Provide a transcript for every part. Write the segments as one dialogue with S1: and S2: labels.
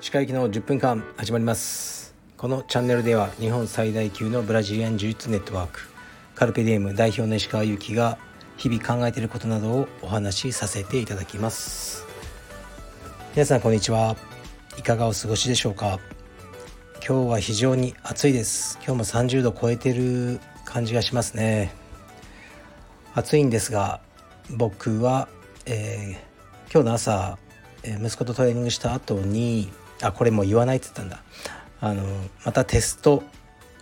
S1: 歯科行きの10分間始まります。このチャンネルでは日本最大級のブラジリアン呪術ネットワークカルペディエム代表の石川祐希が日々考えていることなどをお話しさせていただきます。皆さんこんにちは。いかがお過ごしでしょうか？今日は非常に暑いです。今日も30度超えてる感じがしますね。暑いんですが僕は、えー、今日の朝、え、息子とトレーニングした後にあこれもう言わないって言ったんだ。あのまたテスト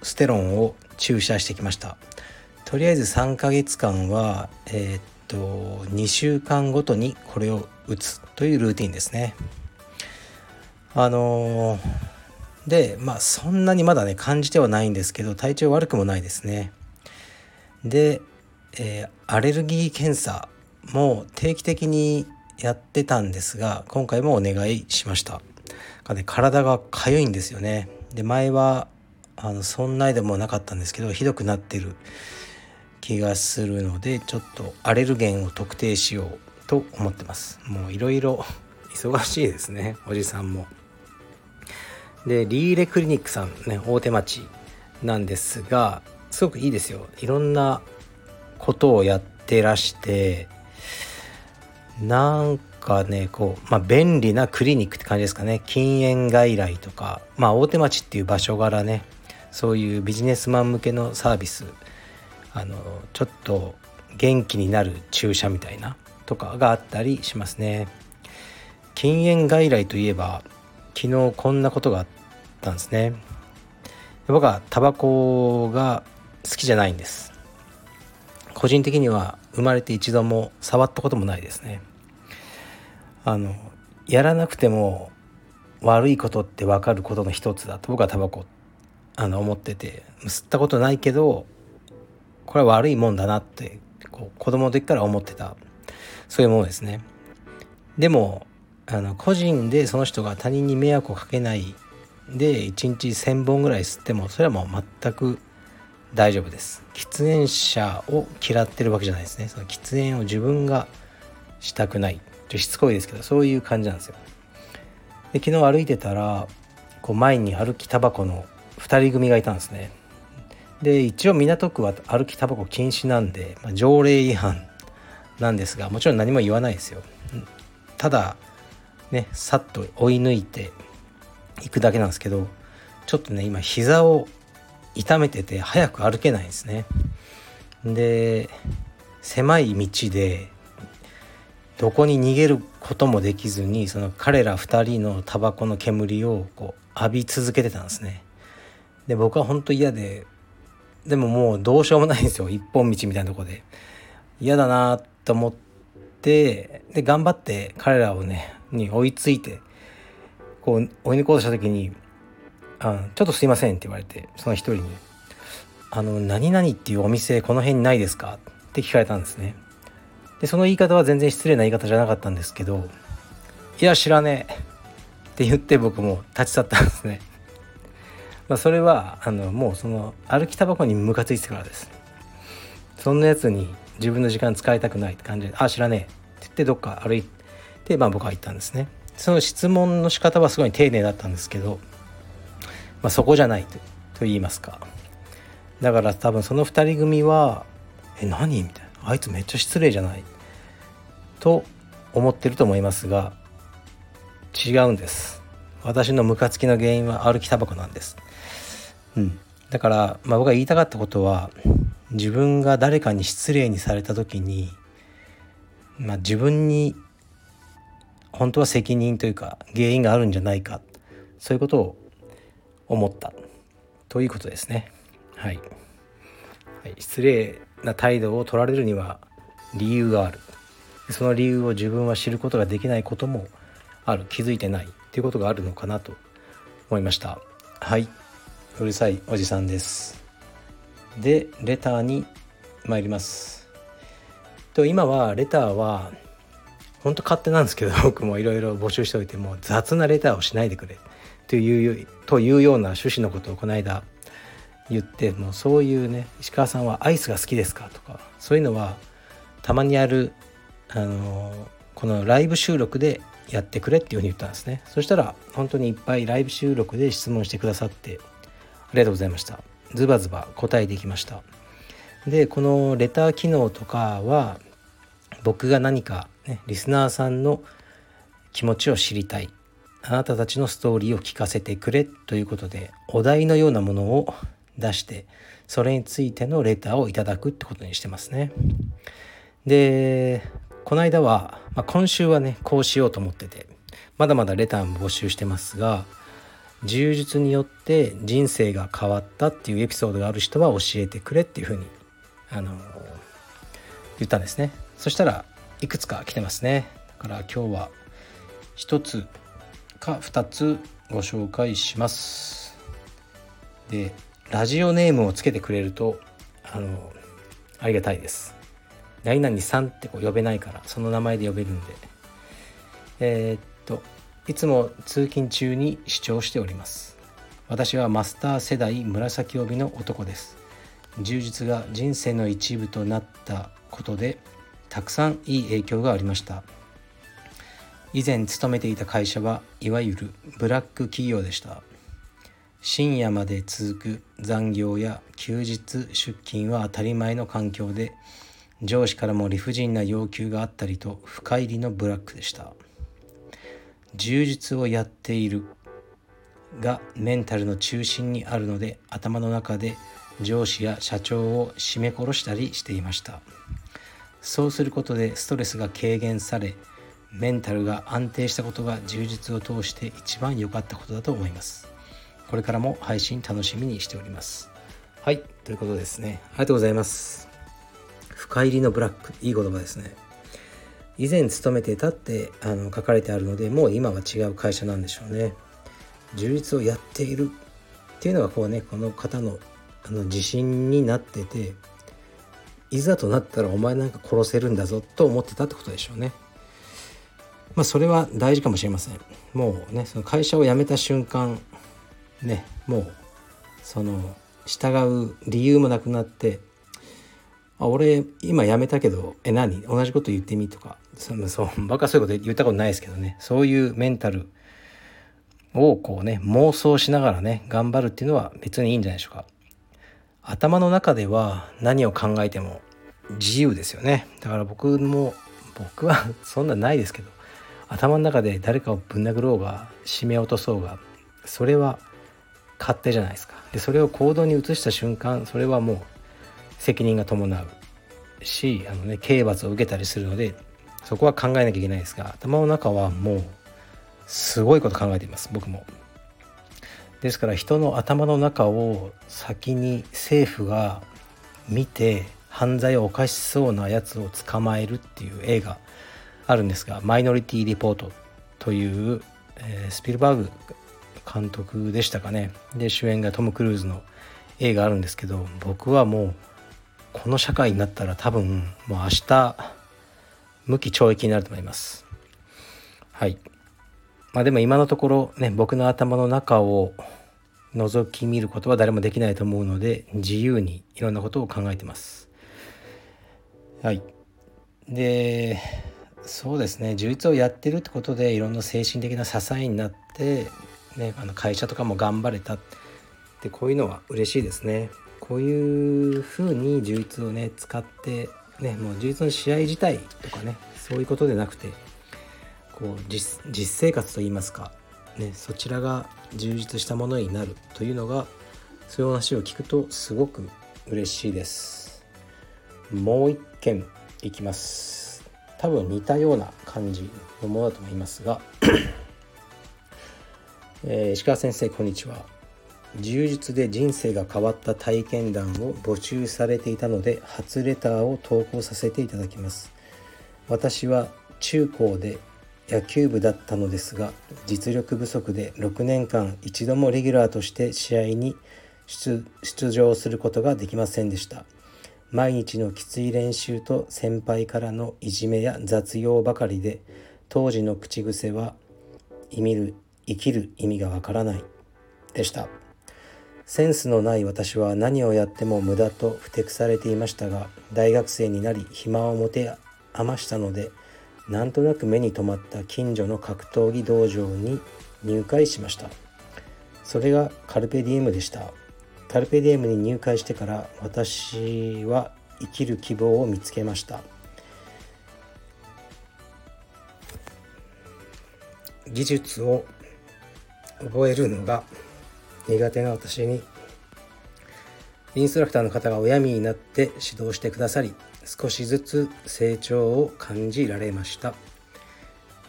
S1: ステロンを注射してきました。とりあえず3ヶ月間はえー、っと2週間ごとにこれを打つというルーティンですね。あのでまあそんなにまだね感じてはないんですけど体調悪くもないですね。で、えー、アレルギー検査も定期的にやってたんですが今回もお願いしました。か、ね、体が痒いんですよね。で前はあのそんなでもなかったんですけどひどくなってる気がするのでちょっとアレルゲンを特定しようと思ってます。もういろいろ忙しいですねおじさんも。でリーレクリニックさんね大手町なんですがすごくいいですよ。いろんなことをやってらしてなんかねこう、まあ、便利なクリニックって感じですかね。禁煙外来とかまあ大手町っていう場所柄ねそういうビジネスマン向けのサービスあのちょっと元気になる注射みたいなとかがあったりしますね。禁煙外来といえば昨日こんなことがあったんですね。僕はタバコが好きじゃないんです。個人的には生まれて一度も触ったこともないですね。あのやらなくても悪いことって分かることの一つだと僕はタバコあの思ってて吸ったことないけどこれは悪いもんだなってこう子供の時から思ってたそういうものですね。でもあの個人でその人が他人に迷惑をかけないで1日1,000本ぐらい吸ってもそれはもう全く大丈夫です。喫煙者を嫌ってるわけじゃないですね。その喫煙を自分がしたくない。ちょしつこいですけどそういう感じなんですよ。で昨日歩いてたらこう前に歩きタバコの2人組がいたんですね。で一応港区は歩きタバコ禁止なんで、まあ、条例違反なんですがもちろん何も言わないですよ。ただねさっと追い抜いていくだけなんですけどちょっとね今膝を痛めてて早く歩けないんですね。で狭い道でどこに逃げることもできずにその彼ら2人のタバコの煙をこう浴び続けてたんですね。で僕は本当嫌ででももうどうしようもないんですよ。一本道みたいなとこで。嫌だなと思ってで頑張って彼らをねに追いついてこう追い抜こうとした時にあ「ちょっとすいません」って言われてその一人に「あの何々っていうお店この辺にないですか?」って聞かれたんですね。でその言い方は全然失礼な言い方じゃなかったんですけど「いや知らねえ」って言って僕も立ち去ったんですね。まあそれはあのもうその歩きタバコにムカついてからです。そんなやつに自分の時間使いたくないって感じで「あ知らねえ」って言ってどっか歩いてまあ僕は行ったんですね。その質問の仕方はすごい丁寧だったんですけどまあ、そこじゃないとと言いますか。だから多分その2人組は「え何?」みたいな「あいつめっちゃ失礼じゃない」と思ってると思いますが違うんです。私のムカつきの原因は歩きタバコなんです、うん、だから、まあ、僕が言いたかったことは自分が誰かに失礼にされた時に、まあ、自分に本当は責任というか原因があるんじゃないか。そういうことを思った。ということですね。はい、はい、失礼な態度を取られるには理由がある。その理由を自分は知ることができないこともある。気づいてない。ということがあるのかなと思いました。はい。うるさいおじさんです。でレターに参ります。と今はレターは本当勝手なんですけど僕もいろいろ募集しておいても雑なレターをしないでくれというというような趣旨のことをこの間言ってもうそういうね石川さんはアイスが好きですかとかそういうのはたまにやるあのこのライブ収録でやってくれっていうふうに言ったんですね。そしたら本当にいっぱいライブ収録で質問してくださってありがとうございました。ズバズバ答えてきました。でこのレター機能とかは僕が何か、ね、リスナーさんの気持ちを知りたい。あなたたちのストーリーを聞かせてくれということでお題のようなものを出してそれについてのレターをいただくってことにしてますね。でこの間は、まあ、今週はねこうしようと思っててまだまだレターも募集してますが柔術によって人生が変わったっていうエピソードがある人は教えてくれっていうふうにあの言ったんですね。そしたらいくつか来てますね。だから今日は1つか2つご紹介します。でラジオネームをつけてくれるとあのありがたいです。何々さんってこう呼べないからその名前で呼べるんで。えー、っといつも通勤中に視聴しております。私はマスター世代紫帯の男です。充実が人生の一部となったことでたくさんいい影響がありました。以前勤めていた会社はいわゆるブラック企業でした。深夜まで続く残業や休日出勤は当たり前の環境で上司からも理不尽な要求があったりと深入りのブラックでした。充実をやっているがメンタルの中心にあるので頭の中で上司や社長を絞め殺したりしていました。そうすることでストレスが軽減されメンタルが安定したことが充実を通して一番良かったことだと思います。これからも配信楽しみにしております。はい。ということですね。ありがとうございます。深入りのブラックいい言葉ですね。以前勤めていたってあの書かれてあるのでもう今は違う会社なんでしょうね。充実をやっているっていうのがこうねこの方のあの自信になってていざとなったらお前なんか殺せるんだぞと思ってたってことでしょうね。まあそれは大事かもしれません。もうねその会社を辞めた瞬間ねもうその従う理由もなくなってあ俺今辞めたけどえ何？同じこと言ってみとか。そのそうバカそういうこと言ったことないですけどね。そういうメンタルをこうね妄想しながらね頑張るっていうのは別にいいんじゃないでしょうか。頭の中では何を考えても自由ですよね。だから僕も僕はそんなないですけど。頭の中で誰かをぶん殴ろうが締め落とそうがそれは勝手じゃないですか。でそれを行動に移した瞬間それはもう責任が伴う。しあの、ね、刑罰を受けたりするのでそこは考えなきゃいけないですが頭の中はもうすごいこと考えています。僕も。ですから人の頭の中を先に政府が見て犯罪を犯しそうなやつを捕まえるっていう映画。あるんですが「マイノリティ・リポート」という、えー、スピルバーグ監督でしたかね。で主演がトム・クルーズの映画あるんですけど僕はもうこの社会になったら多分もう明日無期懲役になると思います。はい。まあでも今のところね僕の頭の中を覗き見ることは誰もできないと思うので自由にいろんなことを考えてます。はい。でそうですね。充実をやってるってことでいろんな精神的な支えになって、ね、あの会社とかも頑張れたってこういうのは嬉しいですね。こういうふうに充実をね使ってねもう充実の試合自体とかねそういうことでなくてこう実生活といいますか、ね、そちらが充実したものになるというのがそういう話を聞くとすごく嬉しいです。もう一件いきます。多分似たような感じのものだと思いますが、えー、石川先生こんにちは。充実で人生が変わった体験談を募集されていたので初レターを投稿させていただきます。私は中高で野球部だったのですが実力不足で6年間一度もレギュラーとして試合に出場することができませんでした。毎日のきつい練習と先輩からのいじめや雑用ばかりで当時の口癖は生きる意味がわからないでした。センスのない私は何をやっても無駄とふてくされていましたが大学生になり暇を持て余したのでなんとなく目に留まった近所の格闘技道場に入会しました。それがカルペディエムでした。カルペディエムに入会してから私は生きる希望を見つけました。技術を覚えるのが苦手な私にインストラクターの方が親身になって指導してくださり少しずつ成長を感じられました。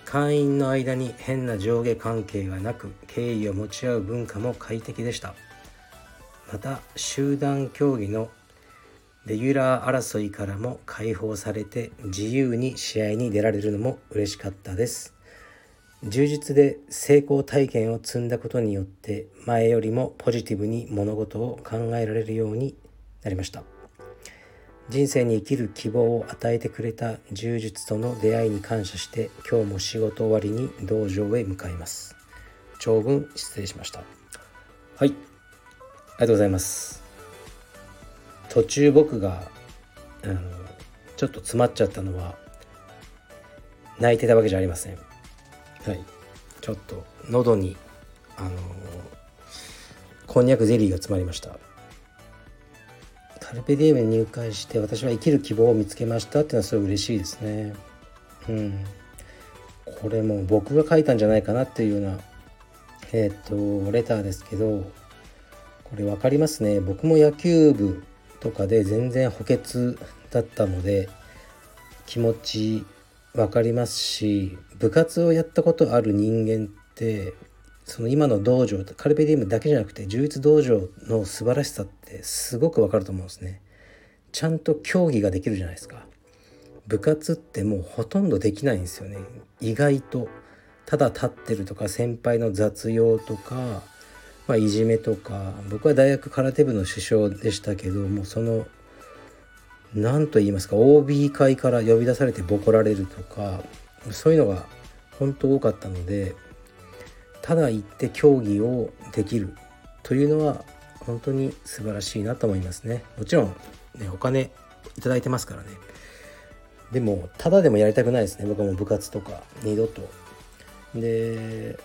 S1: 会員の間に変な上下関係がなく敬意を持ち合う文化も快適でした。また集団競技のレギュラー争いからも解放されて自由に試合に出られるのも嬉しかったです。充実で成功体験を積んだことによって前よりもポジティブに物事を考えられるようになりました。人生に生きる希望を与えてくれた充実との出会いに感謝して今日も仕事終わりに道場へ向かいます。長文失礼しました。はい。りがとうございます。途中僕があのちょっと詰まっちゃったのは泣いてたわけじゃありません。はい。ちょっと喉にあのこんにゃくゼリーが詰まりました。カルペディエムに入会して私は生きる希望を見つけましたっていうのはすごい嬉しいですね。うん。これも僕が書いたんじゃないかなっていうようなえっ、ー、とレターですけどこれ分かりますね僕も野球部とかで全然補欠だったので気持ち分かりますし部活をやったことある人間ってその今の道場カルペディウムだけじゃなくて充実道場の素晴らしさってすごくわかると思うんですね。ちゃんと競技ができるじゃないですか。部活ってもうほとんどできないんですよね。意外とただ立ってるとか先輩の雑用とか、まあ、いじめとか僕は大学空手部の首相でしたけどもその何と言いますか OB 会から呼び出されてボコられるとかそういうのが本当多かったのでただ行って競技をできるというのは本当に素晴らしいなと思いますね。もちろんねお金いただいてますからね。でもただでもやりたくないですね。僕はもう部活とか二度と。で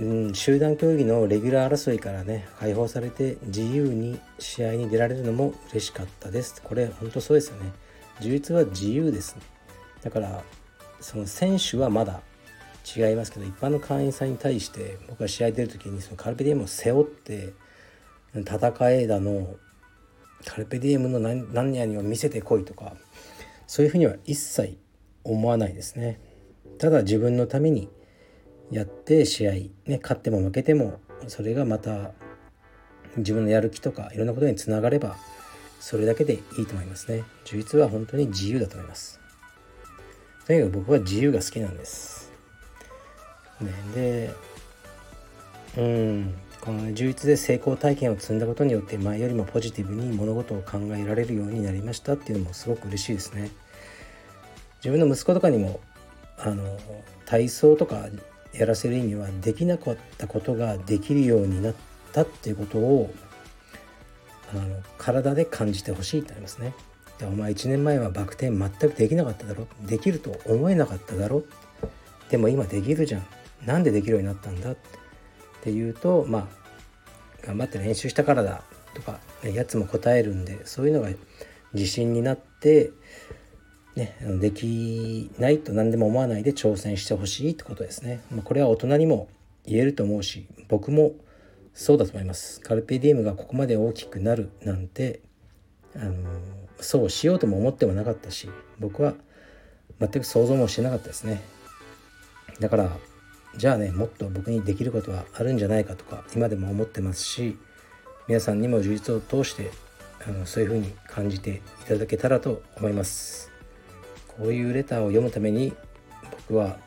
S1: うん、集団競技のレギュラー争いからね解放されて自由に試合に出られるのも嬉しかったです。これ本当そうですよね。充実は自由ですね。だからその選手はまだ違いますけど一般の会員さんに対して僕が試合出る時にそのカルペディエムを背負って戦えだのカルペディエムの何何々を見せてこいとかそういうふうには一切思わないですね。ただ自分のためにやって試合ね勝っても負けてもそれがまた自分のやる気とかいろんなことにつながればそれだけでいいと思いますね。充実は本当に自由だと思います。とにかく僕は自由が好きなんです。ねでうんこの充実で成功体験を積んだことによって前よりもポジティブに物事を考えられるようになりましたっていうのもすごく嬉しいですね。自分の息子とかにもあの体操とかやらせる意味はできなかったことができるようになったっていうことをあの体で感じてほしいってありますね。でお前1年前はバク転全くできなかっただろ。できると思えなかっただろ。でも今できるじゃん。なんでできるようになったんだ？っていうとまあ頑張って練習したからだとかやつも答えるんでそういうのが自信になってね、できないと何でも思わないで挑戦してほしいってことですね。まあ、これは大人にも言えると思うし僕もそうだと思います。カルペディエムがここまで大きくなるなんてあのそうしようとも思ってもなかったし僕は全く想像もしてなかったですね。だからじゃあねもっと僕にできることはあるんじゃないかとか今でも思ってますし皆さんにも充実を通してあのそういうふうに感じていただけたらと思います。こういうレターを読むために僕は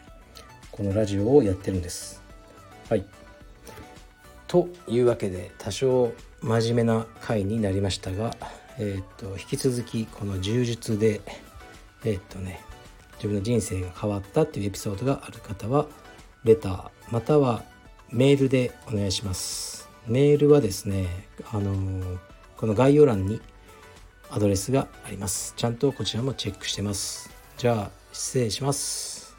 S1: このラジオをやってるんです。はい。というわけで多少真面目な回になりましたが、えっ、と引き続きこの充実でえっ、とね自分の人生が変わったっていうエピソードがある方はレターまたはメールでお願いします。メールはですねあのこの概要欄にアドレスがありますちゃんとこちらもチェックしてますじゃあ失礼します。